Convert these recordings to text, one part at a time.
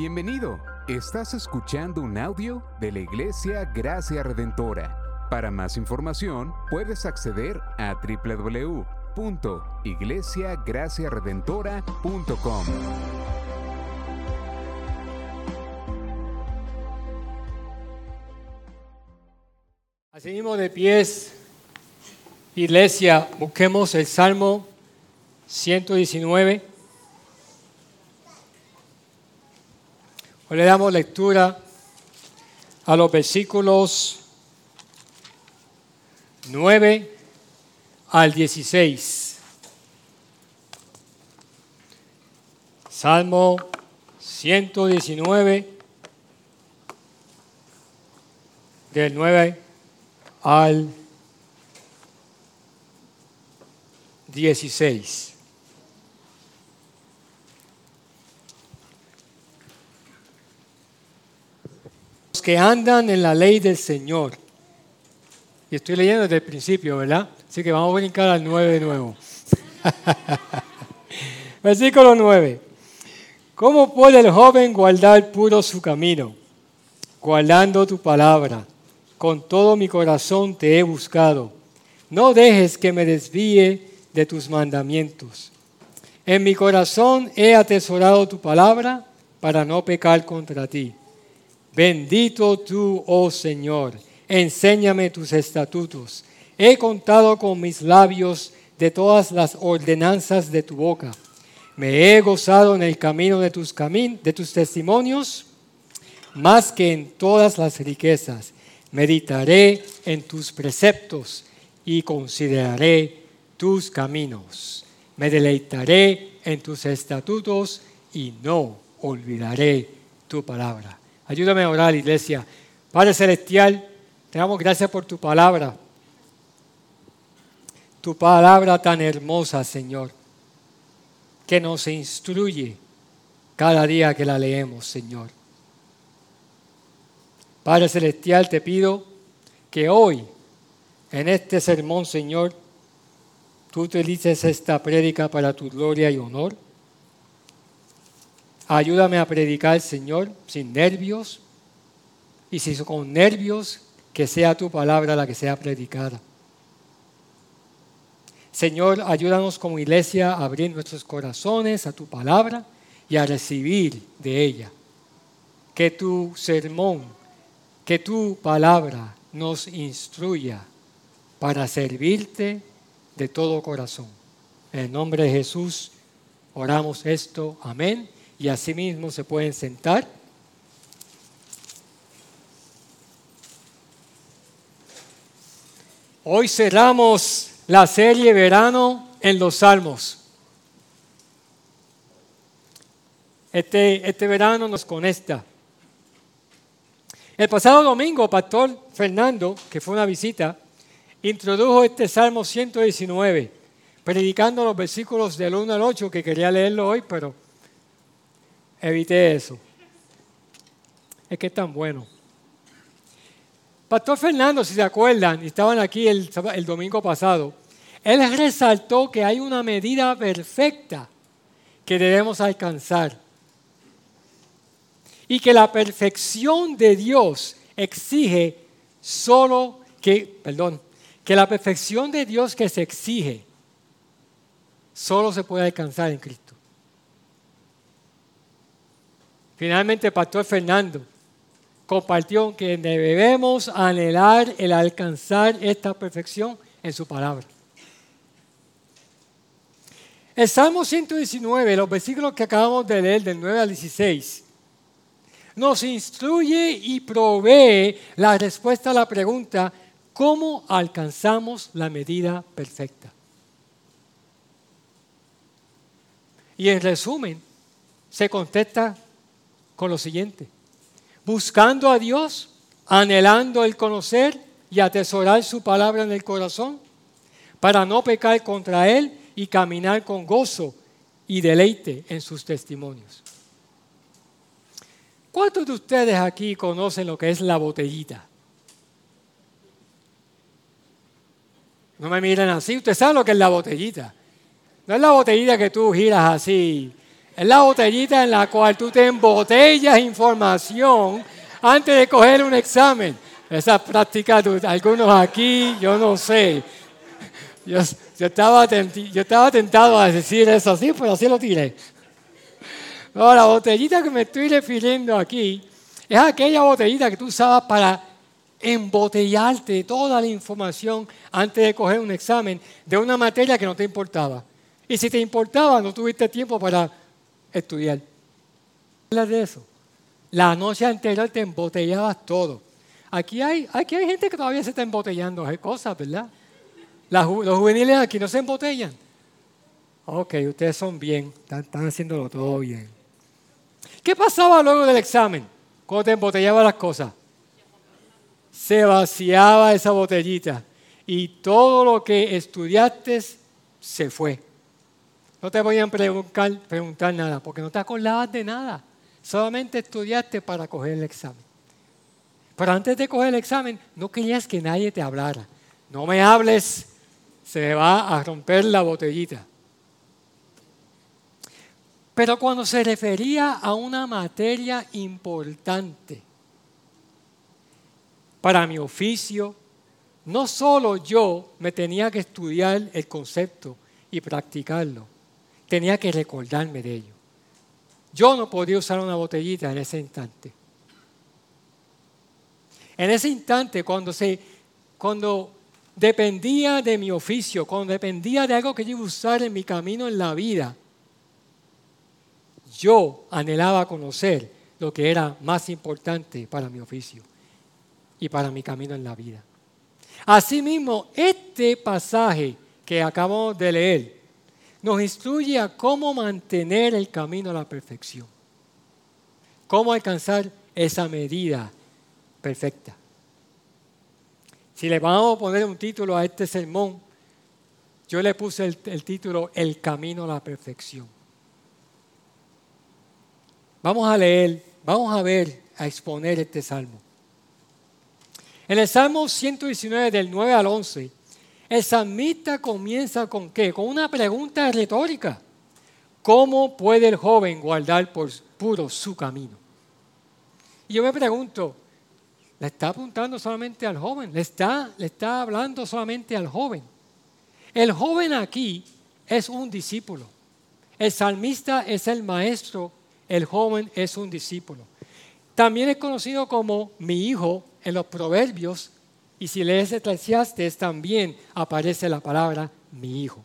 Bienvenido. Estás escuchando un audio de la Iglesia Gracia Redentora. Para más información, puedes acceder a www.iglesiagraciaredentora.com. Así mismo de pies, iglesia, busquemos el Salmo 119. Hoy le damos lectura a los versículos 9 al 16. Salmo 119, del 9 al 16. Que andan en la ley del Señor. Y estoy leyendo desde el principio, ¿verdad? Así que vamos a brincar al 9 de nuevo. Versículo 9. ¿Cómo puede el joven guardar puro su camino? Guardando tu palabra. Con todo mi corazón te he buscado. No dejes que me desvíe de tus mandamientos. En mi corazón he atesorado tu palabra para no pecar contra ti. Bendito tú, oh Señor, enséñame tus estatutos. He contado con mis labios de todas las ordenanzas de tu boca. Me he gozado en el camino de tus, de tus testimonios más que en todas las riquezas. Meditaré en tus preceptos y consideraré tus caminos. Me deleitaré en tus estatutos y no olvidaré tu palabra. Ayúdame a orar, iglesia. Padre Celestial, te damos gracias por tu palabra. Tu palabra tan hermosa, Señor, que nos instruye cada día que la leemos, Señor. Padre Celestial, te pido que hoy, en este sermón, Señor, tú utilices esta prédica para tu gloria y honor. Ayúdame a predicar, Señor, sin nervios. Y si con nervios, que sea tu palabra la que sea predicada. Señor, ayúdanos como iglesia a abrir nuestros corazones a tu palabra y a recibir de ella. Que tu sermón, que tu palabra nos instruya para servirte de todo corazón. En el nombre de Jesús oramos esto, amén. Y asimismo se pueden sentar. Hoy cerramos la serie Verano en los Salmos. Este, este verano nos conecta. El pasado domingo, Pastor Fernando, que fue una visita, introdujo este Salmo 119, predicando los versículos del 1 al 8, que quería leerlo hoy, pero evité eso. Es que es tan bueno. Pastor Fernando, si se acuerdan, estaban aquí el, el domingo pasado, él resaltó que hay una medida perfecta que debemos alcanzar. Y que la perfección de Dios exige solo que, perdón, que la perfección de Dios que se exige solo se puede alcanzar en Cristo. Finalmente, Pastor Fernando compartió que debemos anhelar el alcanzar esta perfección en su palabra. El Salmo 119, los versículos que acabamos de leer del 9 al 16, nos instruye y provee la respuesta a la pregunta, ¿cómo alcanzamos la medida perfecta? Y en resumen, se contesta con lo siguiente, buscando a Dios, anhelando el conocer y atesorar su palabra en el corazón, para no pecar contra Él y caminar con gozo y deleite en sus testimonios. ¿Cuántos de ustedes aquí conocen lo que es la botellita? No me miren así, usted sabe lo que es la botellita. No es la botellita que tú giras así Es la botellita en la cual tú te embotellas información antes de coger un examen. Esa práctica, algunos aquí, yo no sé. Yo, estaba, yo estaba tentado a decir eso así, pero así lo tiré. No, la botellita que me estoy refiriendo aquí es aquella botellita que tú usabas para embotellarte toda la información antes de coger un examen de una materia que no te importaba. Y si te importaba, no tuviste tiempo para estudiar. Hablas de eso. La noche anterior te embotellabas todo. Aquí hay, aquí hay gente que todavía se está embotellando hay cosas, ¿verdad? los juveniles aquí no se embotellan. Ok, ustedes son bien, están, están haciéndolo todo bien. ¿Qué pasaba luego del examen? Cuando te embotellaba las cosas. Se vaciaba esa botellita y todo lo que estudiaste se fue. No te podían preguntar, preguntar nada porque no te acordabas de nada. Solamente estudiaste para coger el examen. Pero antes de coger el examen, no querías que nadie te hablara. No me hables, se va a romper la botellita. Pero cuando se refería a una materia importante para mi oficio, no solo yo me tenía que estudiar el concepto y practicarlo, tenía que recordarme de ello. Yo no podía usar una botellita en ese instante. En ese instante, cuando, se, cuando dependía de mi oficio, cuando dependía de algo que yo iba a usar en mi camino en la vida, yo anhelaba conocer lo que era más importante para mi oficio y para mi camino en la vida. Asimismo, este pasaje que acabamos de leer nos instruye a cómo mantener el camino a la perfección, cómo alcanzar esa medida perfecta. Si le vamos a poner un título a este sermón, yo le puse el, título El camino a la perfección. Vamos a leer, vamos a ver, a exponer este salmo. En el Salmo 119 del 9 al 11, el salmista comienza con qué? Con una pregunta retórica. ¿Cómo puede el joven guardar por puro su camino? Y yo me pregunto, ¿le está apuntando solamente al joven? ¿Le está, le está hablando solamente al joven? El joven aquí es un discípulo. El salmista es el maestro el joven es un discípulo. También es conocido como mi hijo en los proverbios y si lees Eclesiastes también aparece la palabra mi hijo.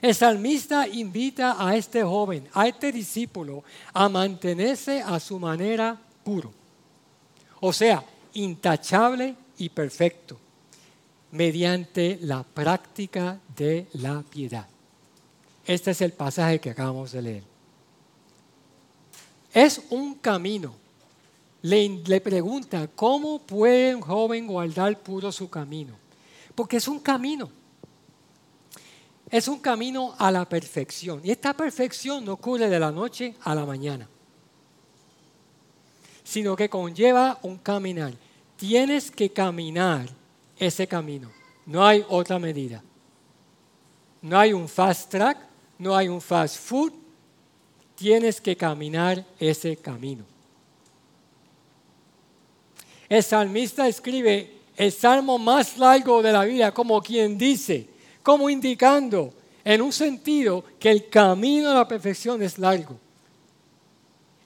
El salmista invita a este joven, a este discípulo, a mantenerse a su manera puro. O sea, intachable y perfecto, mediante la práctica de la piedad. Este es el pasaje que acabamos de leer. Es un camino. Le, pregunta, ¿cómo puede un joven guardar puro su camino? Porque es un camino. Es un camino a la perfección. Y esta perfección no ocurre de la noche a la mañana, sino que conlleva un caminar. Tienes que caminar ese camino. No hay otra medida. No hay un fast track, no hay un fast food, tienes que caminar ese camino. El salmista escribe el salmo más largo de la vida, como quien dice, como indicando en un sentido que el camino a la perfección es largo.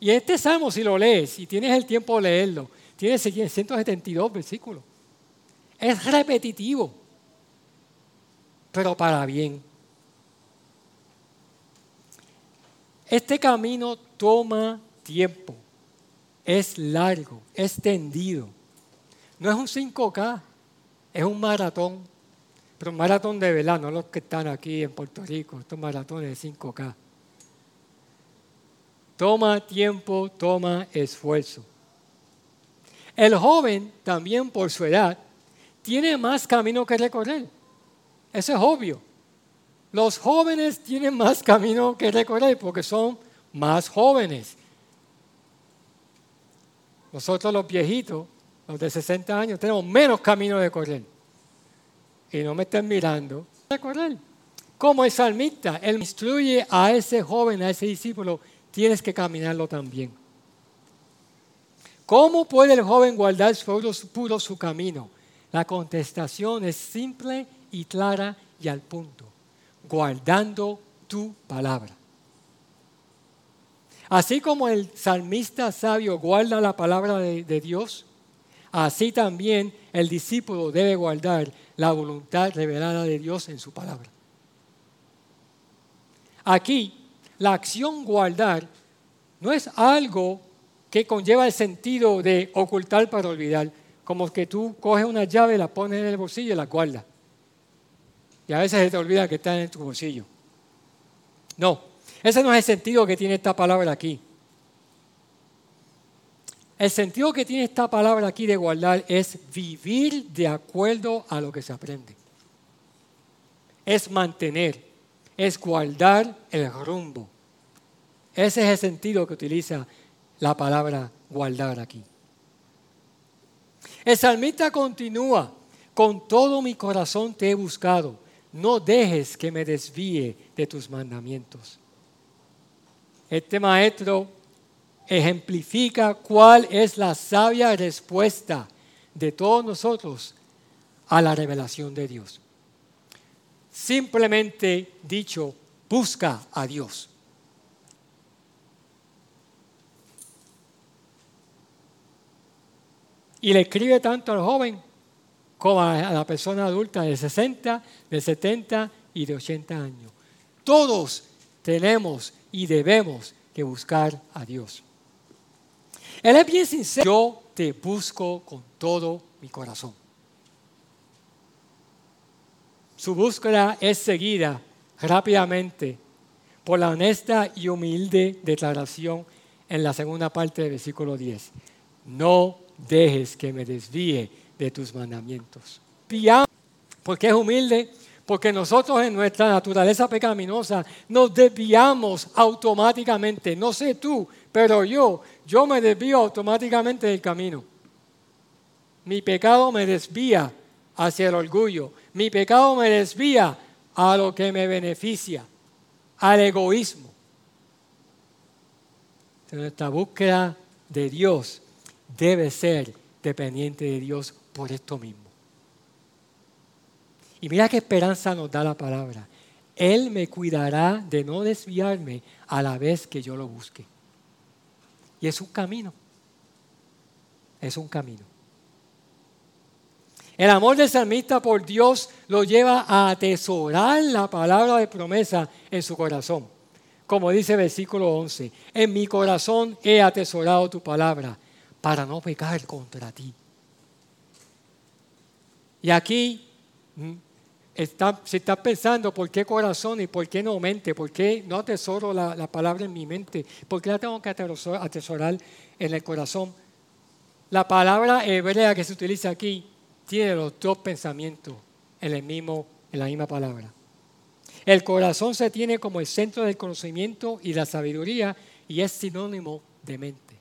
Y este salmo, si lo lees y tienes el tiempo de leerlo, tiene 172 versículos. Es repetitivo, pero para bien. Este camino toma tiempo, es largo, es tendido. No es un 5K, es un maratón, pero un maratón de verdad, no los que están aquí en Puerto Rico, estos maratones de 5K. Toma tiempo, toma esfuerzo. El joven, también por su edad, tiene más camino que recorrer. Eso es obvio. Los jóvenes tienen más camino que recorrer porque son más jóvenes. Nosotros los viejitos, los de 60 años, tenemos menos camino de correr. Y no me estén mirando. Recorrer. como el salmista, él instruye a ese joven, a ese discípulo, tienes que caminarlo también. ¿Cómo puede el joven guardar puro su camino? La contestación es simple y clara y al punto. Guardando tu palabra. Así como el salmista sabio guarda la palabra de, Dios, así también el discípulo debe guardar la voluntad revelada de Dios en su palabra. Aquí, la acción guardar no es algo que conlleva el sentido de ocultar para olvidar, como que tú coges una llave, la pones en el bolsillo y la guardas. Y a veces se te olvida que está en tu bolsillo. No, ese no es el sentido que tiene esta palabra aquí. El sentido que tiene esta palabra aquí de guardar es vivir de acuerdo a lo que se aprende. Es mantener, es guardar el rumbo. Ese es el sentido que utiliza la palabra guardar aquí. El salmista continúa, con todo mi corazón te he buscado, no dejes que me desvíe de tus mandamientos. Este maestro ejemplifica cuál es la sabia respuesta de todos nosotros a la revelación de Dios. Simplemente dicho, busca a Dios. Y le escribe tanto al joven como a la persona adulta de 60, de 70 y de 80 años. Todos tenemos y debemos que buscar a Dios. Él es bien sincero. Yo te busco con todo mi corazón. Su búsqueda es seguida rápidamente por la honesta y humilde declaración en la segunda parte del versículo 10. No dejes que me desvíe de tus mandamientos. Porque es humilde, porque nosotros en nuestra naturaleza pecaminosa nos desviamos automáticamente. No sé tú, pero yo, yo me desvío automáticamente del camino. Mi pecado me desvía hacia el orgullo. Mi pecado me desvía a lo que me beneficia, al egoísmo. Nuestra búsqueda de Dios debe ser dependiente de Dios por esto mismo. Y mira qué esperanza nos da la palabra. Él me cuidará de no desviarme a la vez que yo lo busque. Y es un camino. Es un camino. El amor del salmista por Dios lo lleva a atesorar la palabra de promesa en su corazón. Como dice versículo 11, en mi corazón he atesorado tu palabra para no pecar contra ti. Y aquí mm, está, se está pensando por qué corazón y por qué no mente, por qué no atesoro la, la palabra en mi mente, por qué la tengo que atesorar en el corazón. La palabra hebrea que se utiliza aquí tiene los dos pensamientos en, el mismo, en la misma palabra. El corazón se tiene como el centro del conocimiento y la sabiduría y es sinónimo de mente.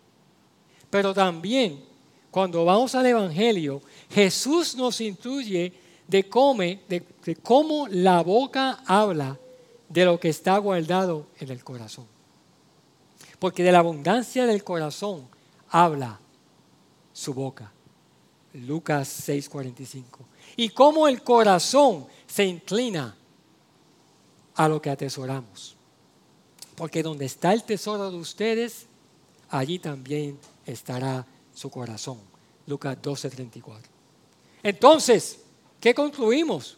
Pero también, cuando vamos al Evangelio, Jesús nos instruye de cómo, de, cómo la boca habla de lo que está guardado en el corazón. Porque de la abundancia del corazón habla su boca. Lucas 6:45. Y cómo el corazón se inclina a lo que atesoramos. Porque donde está el tesoro de ustedes, allí también estará su corazón. Lucas 12:34. Entonces, ¿qué concluimos?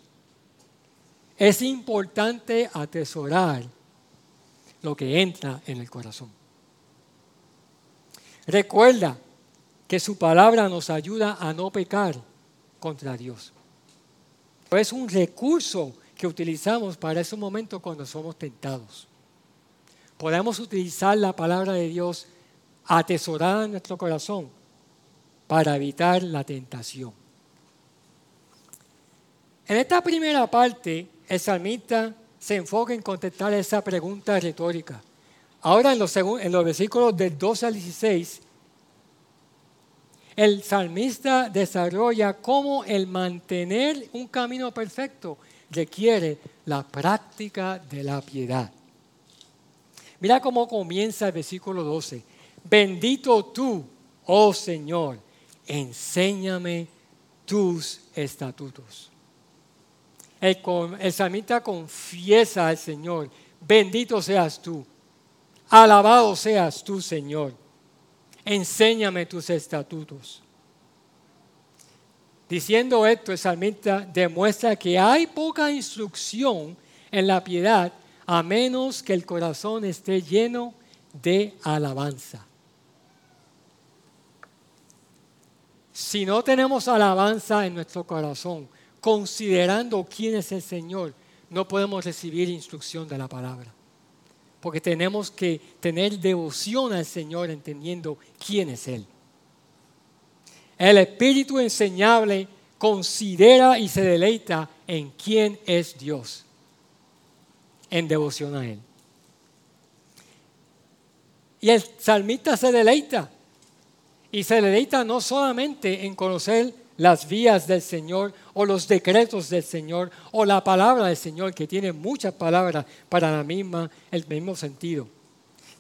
Es importante atesorar lo que entra en el corazón. Recuerda que su palabra nos ayuda a no pecar contra Dios. Es un recurso que utilizamos para esos momentos cuando somos tentados. Podemos utilizar la palabra de Dios atesorada en nuestro corazón para evitar la tentación. En esta primera parte, el salmista se enfoca en contestar esa pregunta retórica. Ahora en los, versículos del 12 al 16, el salmista desarrolla cómo el mantener un camino perfecto requiere la práctica de la piedad. Mira cómo comienza el versículo 12. Bendito tú, oh Señor, enséñame tus estatutos. El, salmista confiesa al Señor, bendito seas tú, alabado seas tú, Señor, enséñame tus estatutos. Diciendo esto, el salmista demuestra que hay poca instrucción en la piedad a menos que el corazón esté lleno de alabanza. Si no tenemos alabanza en nuestro corazón, considerando quién es el Señor, no podemos recibir instrucción de la palabra. Porque tenemos que tener devoción al Señor entendiendo quién es Él. El Espíritu enseñable considera y se deleita en quién es Dios en devoción a Él. Y el salmista se deleita. Y se deleita no solamente en conocer las vías del Señor o los decretos del Señor o la palabra del Señor, que tiene muchas palabras para la misma, el mismo sentido,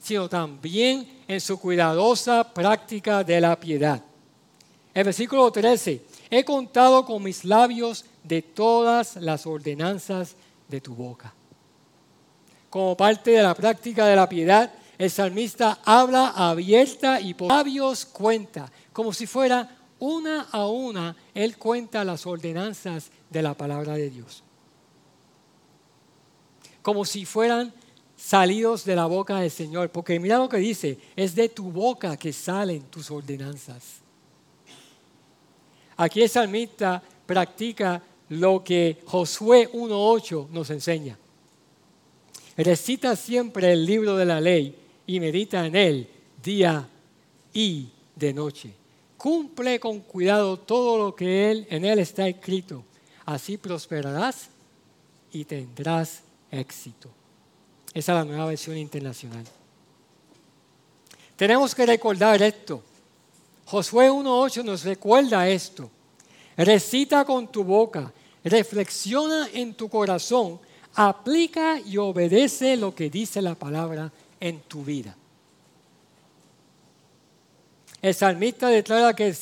sino también en su cuidadosa práctica de la piedad. El versículo 13, he contado con mis labios de todas las ordenanzas de tu boca como parte de la práctica de la piedad, el salmista habla abierta y por labios cuenta, como si fuera una a una, él cuenta las ordenanzas de la palabra de Dios. Como si fueran salidos de la boca del Señor, porque mira lo que dice, es de tu boca que salen tus ordenanzas. Aquí el salmista practica lo que Josué 1.8 nos enseña. Recita siempre el libro de la ley y medita en él día y de noche. Cumple con cuidado todo lo que él, en él está escrito. Así prosperarás y tendrás éxito. Esa es la nueva versión internacional. Tenemos que recordar esto. Josué 1.8 nos recuerda esto. Recita con tu boca, reflexiona en tu corazón aplica y obedece lo que dice la palabra en tu vida. El salmista declara que,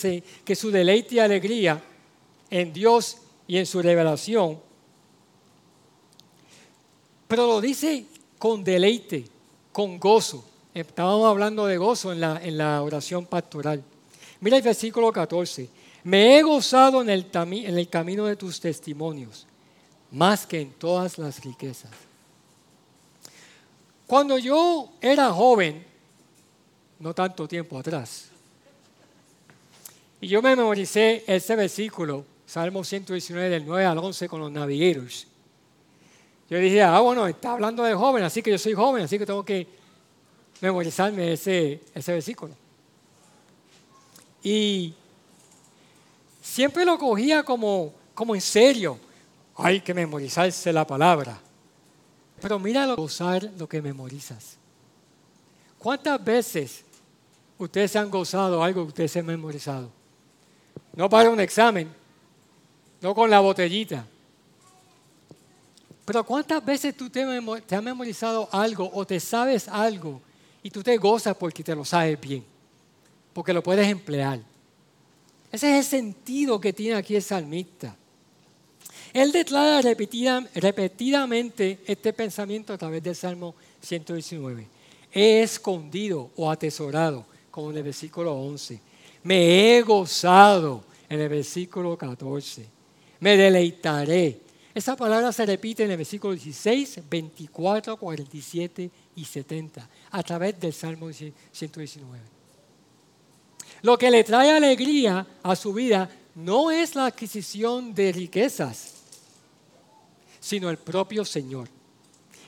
su deleite y alegría en Dios y en su revelación, pero lo dice con deleite, con gozo. Estábamos hablando de gozo en la, oración pastoral. Mira el versículo 14. Me he gozado en el camino de tus testimonios más que en todas las riquezas. Cuando yo era joven, no tanto tiempo atrás, y yo me memoricé ese versículo, Salmo 119 del 9 al 11 con los navigeros. Yo dije, ah, bueno, está hablando de joven, así que yo soy joven, así que tengo que memorizarme ese, ese versículo. Y siempre lo cogía como, como en serio hay que memorizarse la palabra. Pero mira gozar lo que memorizas. ¿Cuántas veces ustedes se han gozado algo que ustedes se han memorizado? No para un examen, no con la botellita. Pero ¿cuántas veces tú te, has memorizado algo o te sabes algo y tú te gozas porque te lo sabes bien? Porque lo puedes emplear. Ese es el sentido que tiene aquí el salmista. Él declara repetidamente este pensamiento a través del Salmo 119. He escondido o atesorado, como en el versículo 11. Me he gozado, en el versículo 14. Me deleitaré. Esa palabra se repite en el versículo 16, 24, 47 y 70, a través del Salmo 119. Lo que le trae alegría a su vida no es la adquisición de riquezas, sino el propio Señor.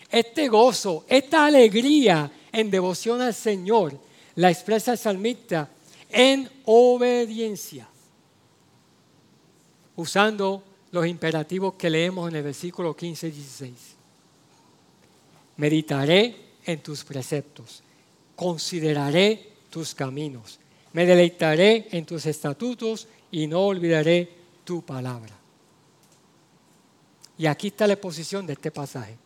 Este gozo, esta alegría en devoción al Señor, la expresa el salmista en obediencia, usando los imperativos que leemos en el versículo 15 y 16. Meditaré en tus preceptos, consideraré tus caminos, me deleitaré en tus estatutos y no olvidaré tu palabra. Y aquí está la exposición de este pasaje.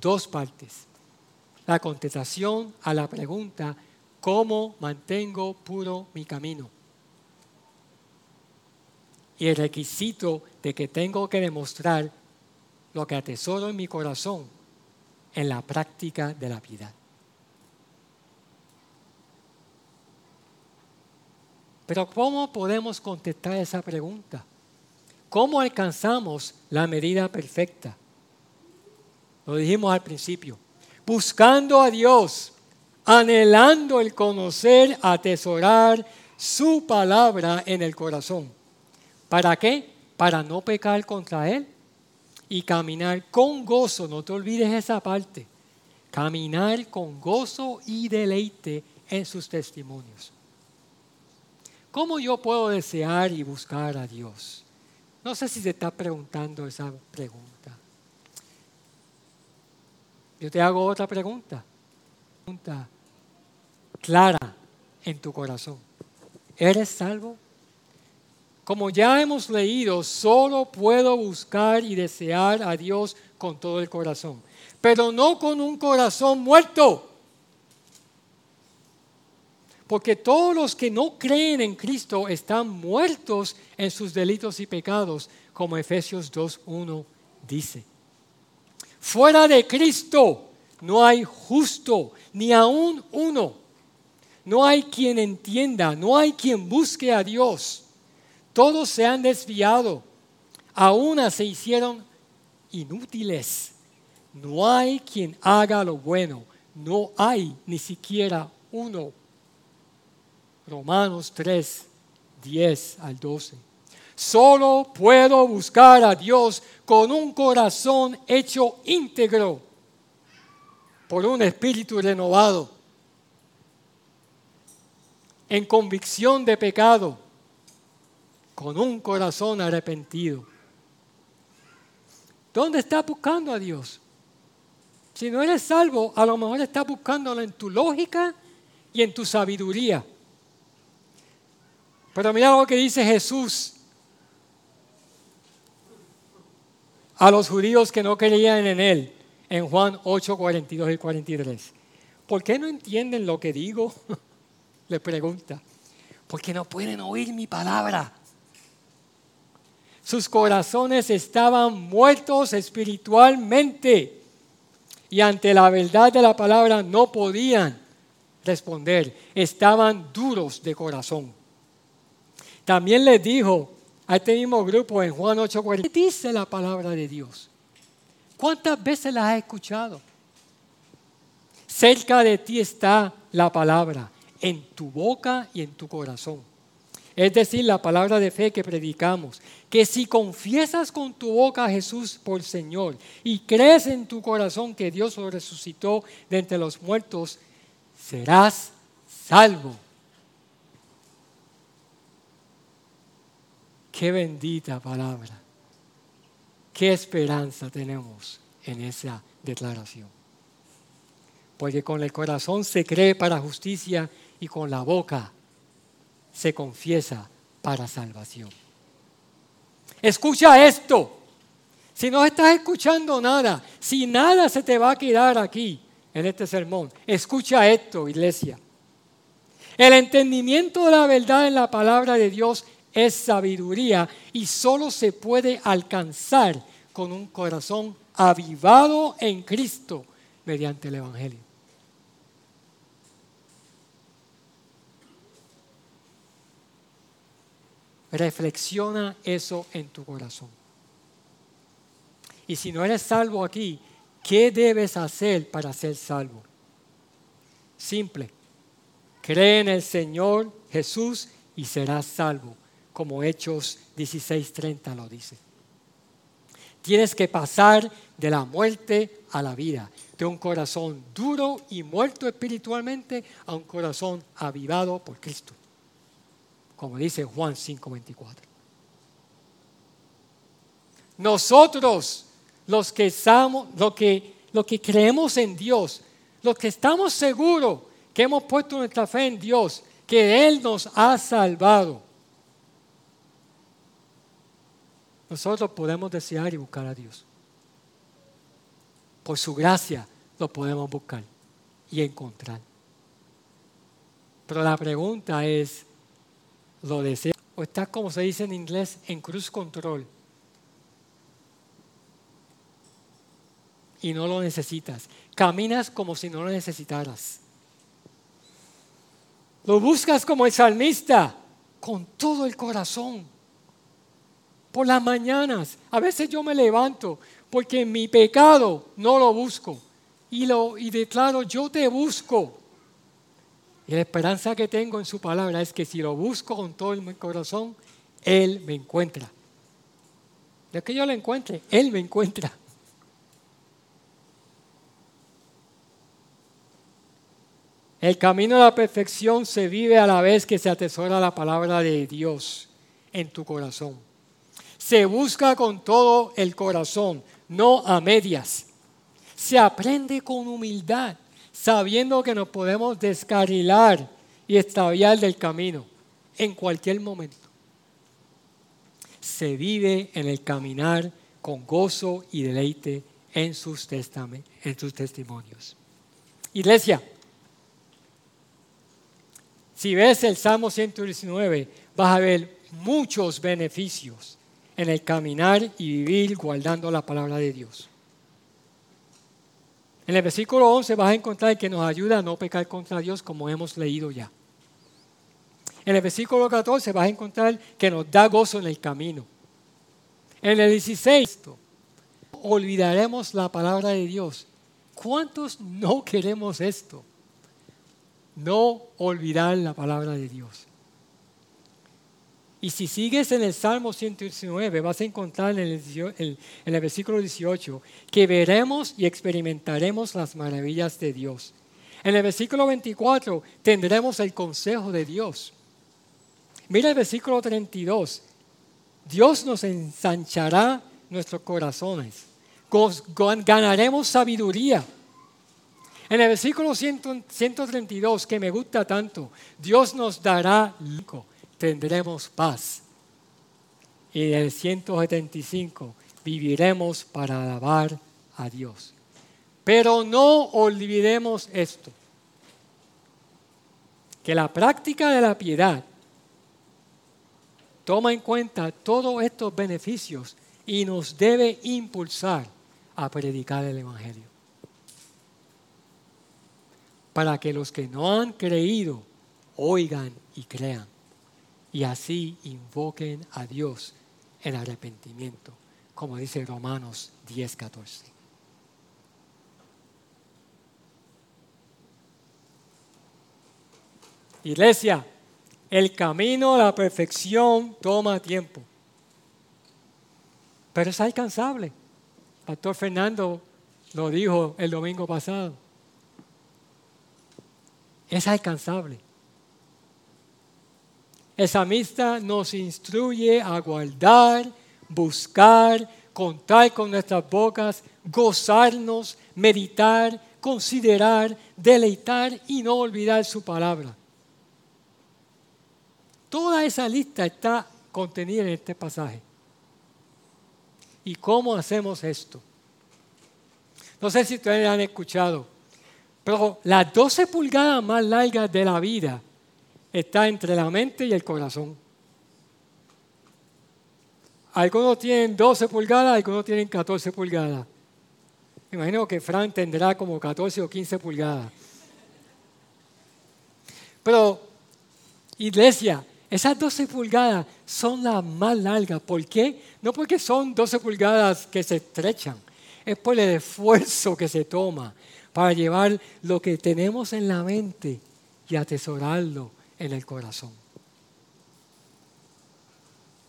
Dos partes. La contestación a la pregunta, ¿cómo mantengo puro mi camino? Y el requisito de que tengo que demostrar lo que atesoro en mi corazón en la práctica de la vida. Pero ¿cómo podemos contestar esa pregunta? ¿Cómo alcanzamos la medida perfecta? Lo dijimos al principio. Buscando a Dios, anhelando el conocer, atesorar su palabra en el corazón. ¿Para qué? Para no pecar contra Él y caminar con gozo. No te olvides esa parte. Caminar con gozo y deleite en sus testimonios. ¿Cómo yo puedo desear y buscar a Dios? No sé si se está preguntando esa pregunta. Yo te hago otra pregunta. Pregunta clara en tu corazón. ¿Eres salvo? Como ya hemos leído, solo puedo buscar y desear a Dios con todo el corazón, pero no con un corazón muerto. Porque todos los que no creen en Cristo están muertos en sus delitos y pecados, como Efesios 2.1 dice. Fuera de Cristo no hay justo, ni aún uno. No hay quien entienda, no hay quien busque a Dios. Todos se han desviado, aún se hicieron inútiles. No hay quien haga lo bueno, no hay ni siquiera uno. Romanos 3, 10 al 12. Solo puedo buscar a Dios con un corazón hecho íntegro por un espíritu renovado, en convicción de pecado, con un corazón arrepentido. ¿Dónde estás buscando a Dios? Si no eres salvo, a lo mejor estás buscándolo en tu lógica y en tu sabiduría. Pero mira lo que dice Jesús a los judíos que no creían en Él en Juan 8, 42 y 43. ¿Por qué no entienden lo que digo? Le pregunta. Porque no pueden oír mi palabra. Sus corazones estaban muertos espiritualmente y ante la verdad de la palabra no podían responder. Estaban duros de corazón. También les dijo a este mismo grupo en Juan 8:40, ¿qué dice la palabra de Dios? ¿Cuántas veces la has escuchado? Cerca de ti está la palabra, en tu boca y en tu corazón. Es decir, la palabra de fe que predicamos, que si confiesas con tu boca a Jesús por Señor y crees en tu corazón que Dios lo resucitó de entre los muertos, serás salvo. Qué bendita palabra. Qué esperanza tenemos en esa declaración. Porque con el corazón se cree para justicia y con la boca se confiesa para salvación. Escucha esto. Si no estás escuchando nada, si nada se te va a quedar aquí en este sermón, escucha esto, iglesia. El entendimiento de la verdad en la palabra de Dios es sabiduría y solo se puede alcanzar con un corazón avivado en Cristo mediante el Evangelio. Reflexiona eso en tu corazón. Y si no eres salvo aquí, ¿qué debes hacer para ser salvo? Simple. Cree en el Señor Jesús y serás salvo como Hechos 16:30 lo dice. Tienes que pasar de la muerte a la vida, de un corazón duro y muerto espiritualmente a un corazón avivado por Cristo, como dice Juan 5:24. Nosotros, los que, somos, los que, los que creemos en Dios, los que estamos seguros que hemos puesto nuestra fe en Dios, que Él nos ha salvado, nosotros podemos desear y buscar a Dios. Por su gracia lo podemos buscar y encontrar. Pero la pregunta es, ¿lo deseas? ¿O estás, como se dice en inglés, en cruz control? Y no lo necesitas. Caminas como si no lo necesitaras. Lo buscas como el salmista, con todo el corazón. Por las mañanas, a veces yo me levanto porque mi pecado no lo busco. Y, lo, y declaro, yo te busco. Y la esperanza que tengo en su palabra es que si lo busco con todo mi corazón, Él me encuentra. De que yo lo encuentre, Él me encuentra. El camino a la perfección se vive a la vez que se atesora la palabra de Dios en tu corazón. Se busca con todo el corazón, no a medias. Se aprende con humildad, sabiendo que nos podemos descarrilar y extraviar del camino en cualquier momento. Se vive en el caminar con gozo y deleite en sus, en sus testimonios. Iglesia, si ves el Salmo 119, vas a ver muchos beneficios en el caminar y vivir guardando la palabra de Dios. En el versículo 11 vas a encontrar que nos ayuda a no pecar contra Dios como hemos leído ya. En el versículo 14 vas a encontrar que nos da gozo en el camino. En el 16 olvidaremos la palabra de Dios. ¿Cuántos no queremos esto? no olvidar la palabra de Dios. Y si sigues en el Salmo 119, vas a encontrar en el, versículo 18 que veremos y experimentaremos las maravillas de Dios. En el versículo 24 tendremos el consejo de Dios. Mira el versículo 32. Dios nos ensanchará nuestros corazones. Ganaremos sabiduría. En el versículo 132, que me gusta tanto, Dios nos dará tendremos paz. Y en el 175, viviremos para alabar a Dios. Pero no olvidemos esto, que la práctica de la piedad toma en cuenta todos estos beneficios y nos debe impulsar a predicar el Evangelio para que los que no han creído oigan y crean y así invoquen a Dios en arrepentimiento, como dice Romanos 10:14. Iglesia, el camino a la perfección toma tiempo, pero es alcanzable. Pastor Fernando lo dijo el domingo pasado es alcanzable. Esa amistad nos instruye a guardar, buscar, contar con nuestras bocas, gozarnos, meditar, considerar, deleitar y no olvidar su palabra. Toda esa lista está contenida en este pasaje. ¿Y cómo hacemos esto? No sé si ustedes han escuchado pero las 12 pulgadas más largas de la vida está entre la mente y el corazón. Algunos tienen 12 pulgadas, algunos tienen 14 pulgadas. Me imagino que Fran tendrá como 14 o 15 pulgadas. Pero, iglesia, esas 12 pulgadas son las más largas. ¿Por qué? No porque son 12 pulgadas que se estrechan, es por el esfuerzo que se toma para llevar lo que tenemos en la mente y atesorarlo en el corazón.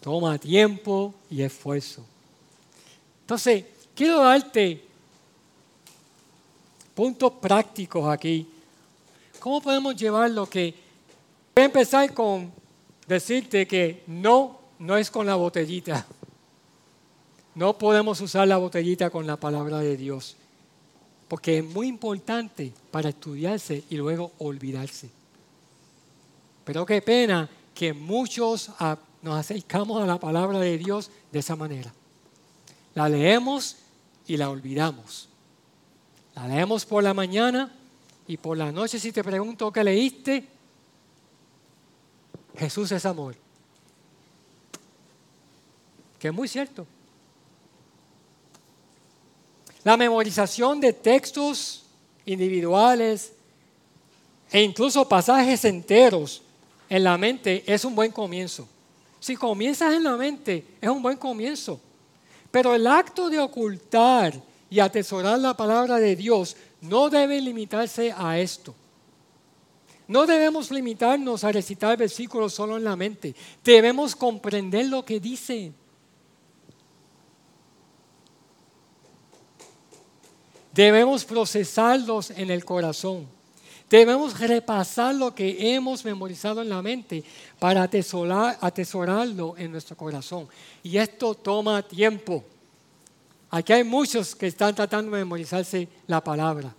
Toma tiempo y esfuerzo. Entonces, quiero darte puntos prácticos aquí. ¿Cómo podemos llevar lo que... Voy a empezar con decirte que no, no es con la botellita. No podemos usar la botellita con la palabra de Dios porque es muy importante para estudiarse y luego olvidarse. Pero qué pena que muchos nos acercamos a la palabra de Dios de esa manera. La leemos y la olvidamos. La leemos por la mañana y por la noche si te pregunto qué leíste, Jesús es amor. Que es muy cierto. La memorización de textos individuales e incluso pasajes enteros en la mente es un buen comienzo. Si comienzas en la mente, es un buen comienzo. Pero el acto de ocultar y atesorar la palabra de Dios no debe limitarse a esto. No debemos limitarnos a recitar versículos solo en la mente. Debemos comprender lo que dice. Debemos procesarlos en el corazón. Debemos repasar lo que hemos memorizado en la mente para atesorarlo en nuestro corazón. Y esto toma tiempo. Aquí hay muchos que están tratando de memorizarse la palabra.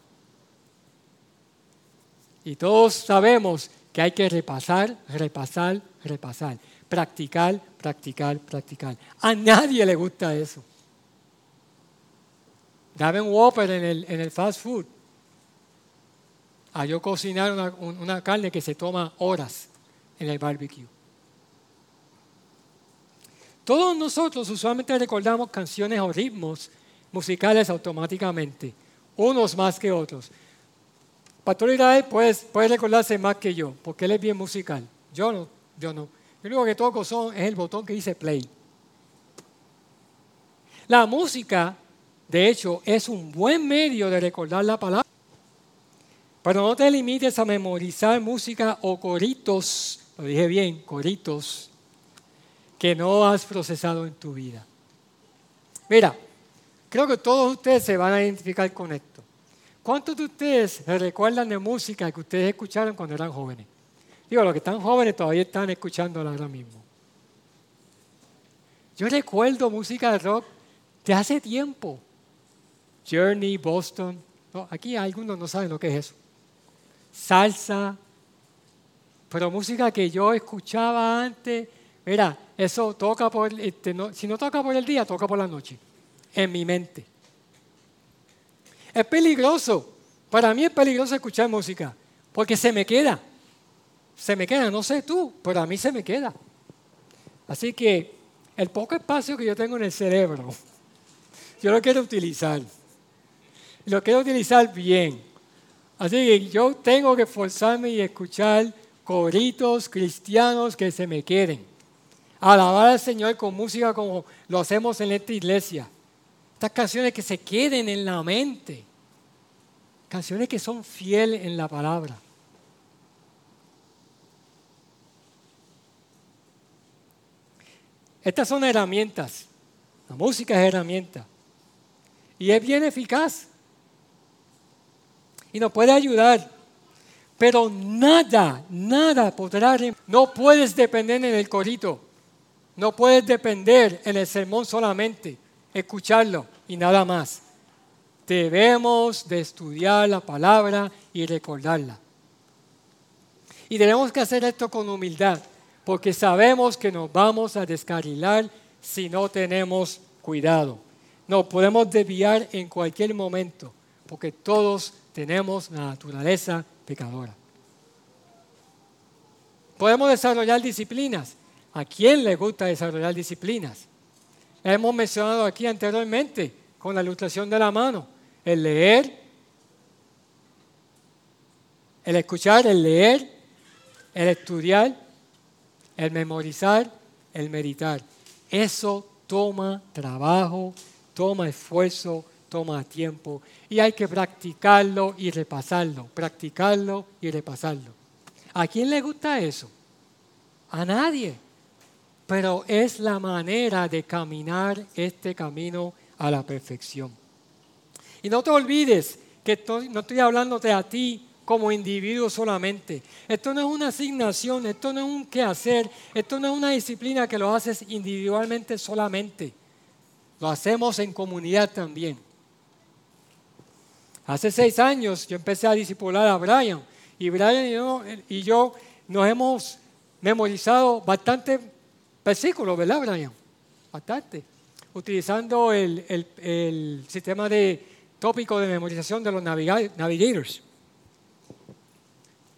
Y todos sabemos que hay que repasar, repasar, repasar. Practicar, practicar, practicar. A nadie le gusta eso. Dame un Whopper en el, en el fast food a yo cocinar una, una carne que se toma horas en el barbecue. Todos nosotros usualmente recordamos canciones o ritmos musicales automáticamente, unos más que otros. Pastor Israel puede, puede recordarse más que yo, porque él es bien musical. Yo no, yo no. Lo único que toco son, es el botón que dice play. La música, de hecho, es un buen medio de recordar la palabra. Pero no te limites a memorizar música o coritos, lo dije bien, coritos, que no has procesado en tu vida. Mira, creo que todos ustedes se van a identificar con esto. ¿Cuántos de ustedes recuerdan de música que ustedes escucharon cuando eran jóvenes? Digo, los que están jóvenes todavía están escuchándola ahora mismo. Yo recuerdo música de rock de hace tiempo. Journey, Boston. aquí algunos no saben lo que es eso salsa, pero música que yo escuchaba antes, mira, eso toca por, este, si no toca por el día, toca por la noche, en mi mente. Es peligroso, para mí es peligroso escuchar música, porque se me queda, se me queda, no sé tú, pero a mí se me queda. Así que el poco espacio que yo tengo en el cerebro, yo lo quiero utilizar. Lo quiero utilizar bien. Así que yo tengo que esforzarme y escuchar coritos cristianos que se me queden. Alabar al Señor con música como lo hacemos en esta iglesia. Estas canciones que se queden en la mente. Canciones que son fieles en la palabra. Estas son herramientas. La música es herramienta. Y es bien eficaz y nos puede ayudar. Pero nada, nada podrá. No puedes depender en el corito. No puedes depender en el sermón solamente, escucharlo y nada más. Debemos de estudiar la palabra y recordarla. Y tenemos que hacer esto con humildad, porque sabemos que nos vamos a descarrilar si no tenemos cuidado. Nos podemos desviar en cualquier momento, porque todos tenemos la naturaleza pecadora. Podemos desarrollar disciplinas. ¿A quién le gusta desarrollar disciplinas? Hemos mencionado aquí anteriormente con la ilustración de la mano, el leer, el escuchar, el leer, el estudiar, el memorizar, el meditar. Eso toma trabajo, toma esfuerzo, toma tiempo y hay que practicarlo y repasarlo, practicarlo y repasarlo. ¿A quién le gusta eso? A nadie. Pero es la manera de caminar este camino a la perfección. Y no te olvides que no estoy hablándote a ti como individuo solamente. Esto no es una asignación, esto no es un quehacer, esto no es una disciplina que lo haces individualmente solamente. Lo hacemos en comunidad también. Hace seis años yo empecé a discipular a Brian y Brian y yo, nos hemos memorizado bastantes versículos, ¿verdad, Brian? Bastante. Utilizando el, el sistema de tópico de memorización de los navigators.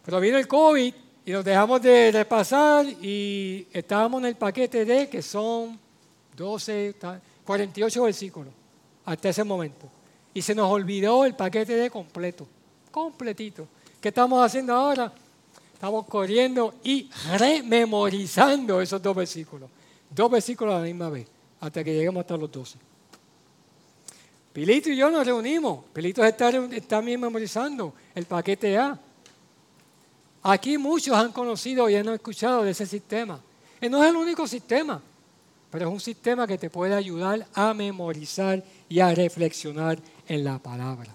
Pero vino el COVID y nos dejamos de repasar y estábamos en el paquete D, que son 12, 48 versículos hasta ese momento. Y se nos olvidó el paquete D completo, completito. ¿Qué estamos haciendo ahora? Estamos corriendo y rememorizando esos dos versículos. Dos versículos a la misma vez, hasta que lleguemos hasta los 12. Pilito y yo nos reunimos. Pilito está, está también memorizando el paquete A. Aquí muchos han conocido y han escuchado de ese sistema. Y no es el único sistema, pero es un sistema que te puede ayudar a memorizar y a reflexionar en la palabra.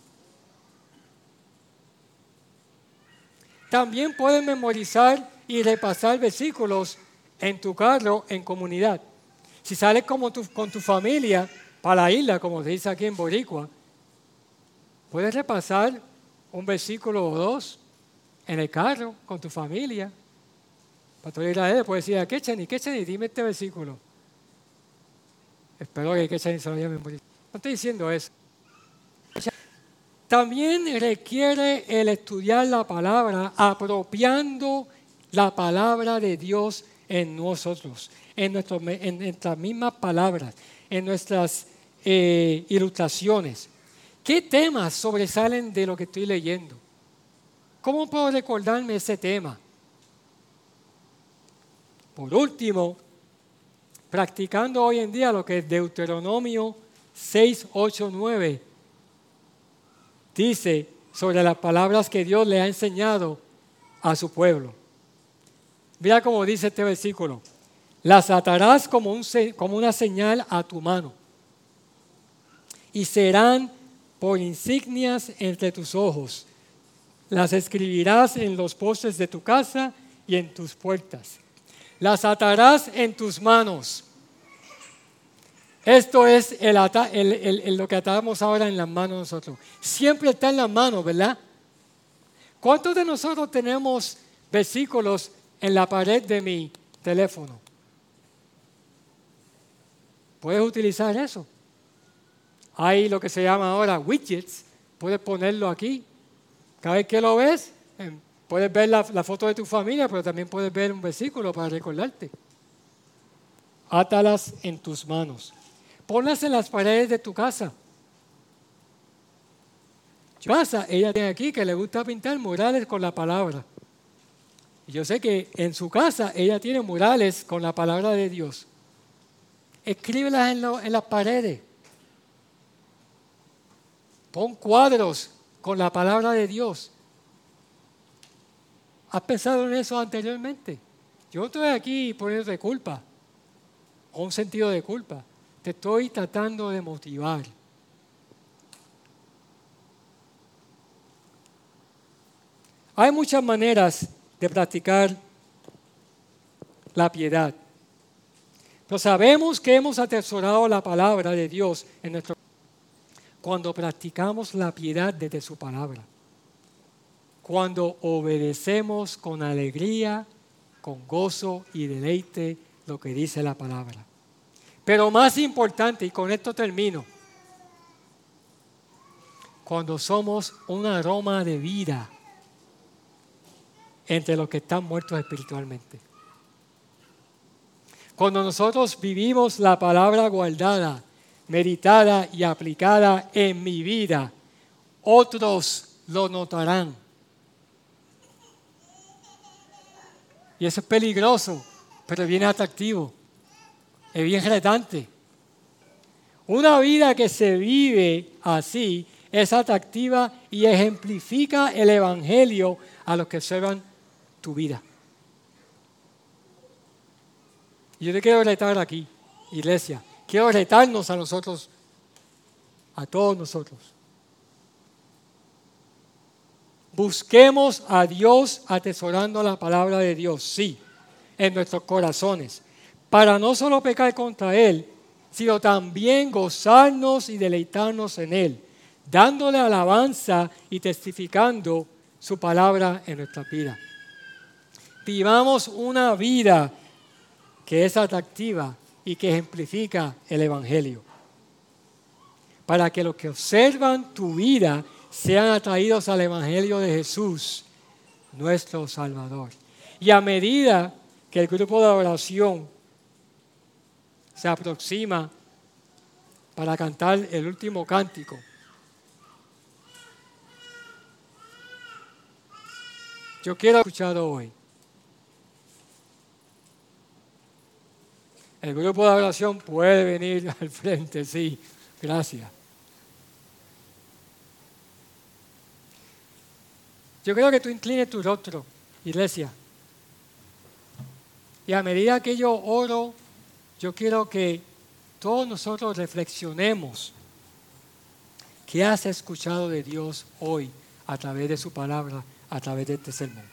También puedes memorizar y repasar versículos en tu carro en comunidad. Si sales con tu familia para la isla, como se dice aquí en Boricua, puedes repasar un versículo o dos en el carro con tu familia. Pastor Israel puede decir a Kechani, Kechani, dime este versículo. Espero que Kechani se lo haya memorizado. No estoy diciendo eso. También requiere el estudiar la palabra, apropiando la palabra de Dios en nosotros, en, nuestras mismas palabras, en nuestras eh, ilustraciones. ¿Qué temas sobresalen de lo que estoy leyendo? ¿Cómo puedo recordarme ese tema? Por último, practicando hoy en día lo que es Deuteronomio 6, 8, 9 dice sobre las palabras que Dios le ha enseñado a su pueblo. Mira cómo dice este versículo. Las atarás como, un, como una señal a tu mano y serán por insignias entre tus ojos las escribirás en los postes de tu casa y en tus puertas. Las atarás en tus manos. Esto es lo que atamos ahora en las manos nosotros. Siempre está en las manos, ¿verdad? ¿Cuántos de nosotros tenemos versículos en la pared de mi teléfono? ¿Puedes utilizar eso? Hay lo que se llama ahora widgets. Puedes ponerlo aquí cada vez que lo ves, em, puedes ver la, foto de tu familia, pero también puedes ver un versículo para recordarte. Átalas en tus manos. Ponlas en las paredes de tu casa. Casa, ella tiene aquí que le gusta pintar murales con la palabra. yo sé que en su casa ella tiene murales con la palabra de Dios. Escríbelas en, en las paredes. Pon cuadros con la palabra de Dios. ¿Has pensado en eso anteriormente? Yo estoy aquí poniéndote culpa o un sentido de culpa. Te estoy tratando de motivar. Hay muchas maneras de practicar la piedad. Pero sabemos que hemos atesorado la palabra de Dios en nuestro cuando practicamos la piedad desde su palabra, cuando obedecemos con alegría, con gozo y deleite lo que dice la palabra. Pero más importante, y con esto termino, cuando somos un aroma de vida entre los que están muertos espiritualmente. Cuando nosotros vivimos la palabra guardada meditada y aplicada en mi vida, otros lo notarán. Y eso es peligroso, pero bien atractivo, es bien retante. Una vida que se vive así es atractiva y ejemplifica el Evangelio a los que observan tu vida. Yo te quiero retar aquí, iglesia, quiero retarnos a nosotros, a todos nosotros. Busquemos a Dios atesorando la palabra de Dios, sí, en nuestros corazones, para no solo pecar contra Él, sino también gozarnos y deleitarnos en Él, dándole alabanza y testificando su palabra en nuestra vida. Vivamos una vida que es atractiva y que ejemplifica el Evangelio. Para que los que observan tu vida sean atraídos al Evangelio de Jesús, nuestro Salvador. Y a medida que el grupo de oración se aproxima para cantar el último cántico, yo quiero escuchar hoy El grupo de oración puede venir al frente, sí. Gracias. Yo creo que tú inclines tu rostro, iglesia. Y a medida que yo oro, yo quiero que todos nosotros reflexionemos qué has escuchado de Dios hoy a través de su palabra, a través de este sermón.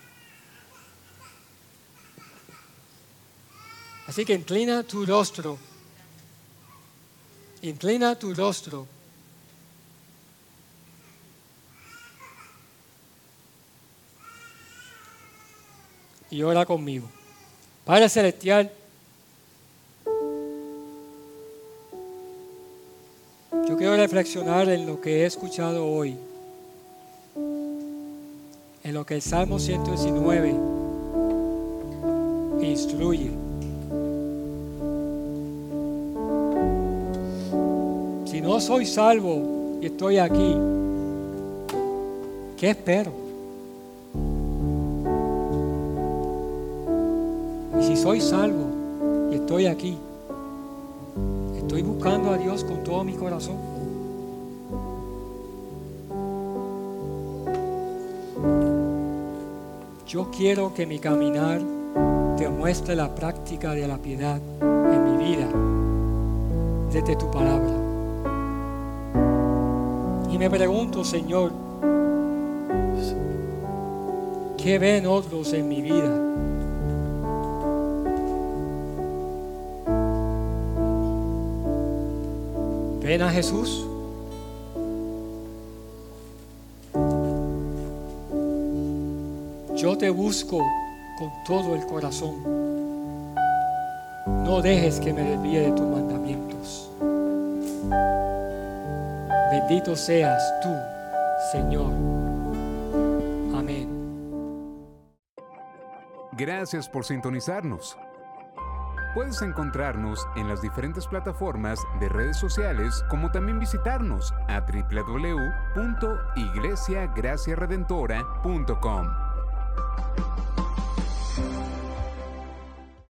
Así que inclina tu rostro. Inclina tu rostro. Y ora conmigo. Padre Celestial, quiero reflexionar en lo que he escuchado hoy, en lo que el Salmo 119 instruye. no soy salvo y estoy aquí, ¿qué espero? Y si soy salvo y estoy aquí, estoy buscando a Dios con todo mi corazón. Yo quiero que mi caminar te muestre la práctica de la piedad en mi vida desde tu palabra. Y me pregunto, Señor, ¿qué ven otros en mi vida? ¿Ven a Jesús? Te busco con todo el corazón. No dejes que me desvíe de tus mandamientos. Bendito seas tú, Señor. Amén. Gracias por sintonizarnos. Puedes encontrarnos en las diferentes plataformas de redes sociales, como también visitarnos a www.iglesiagraciaredentora.com.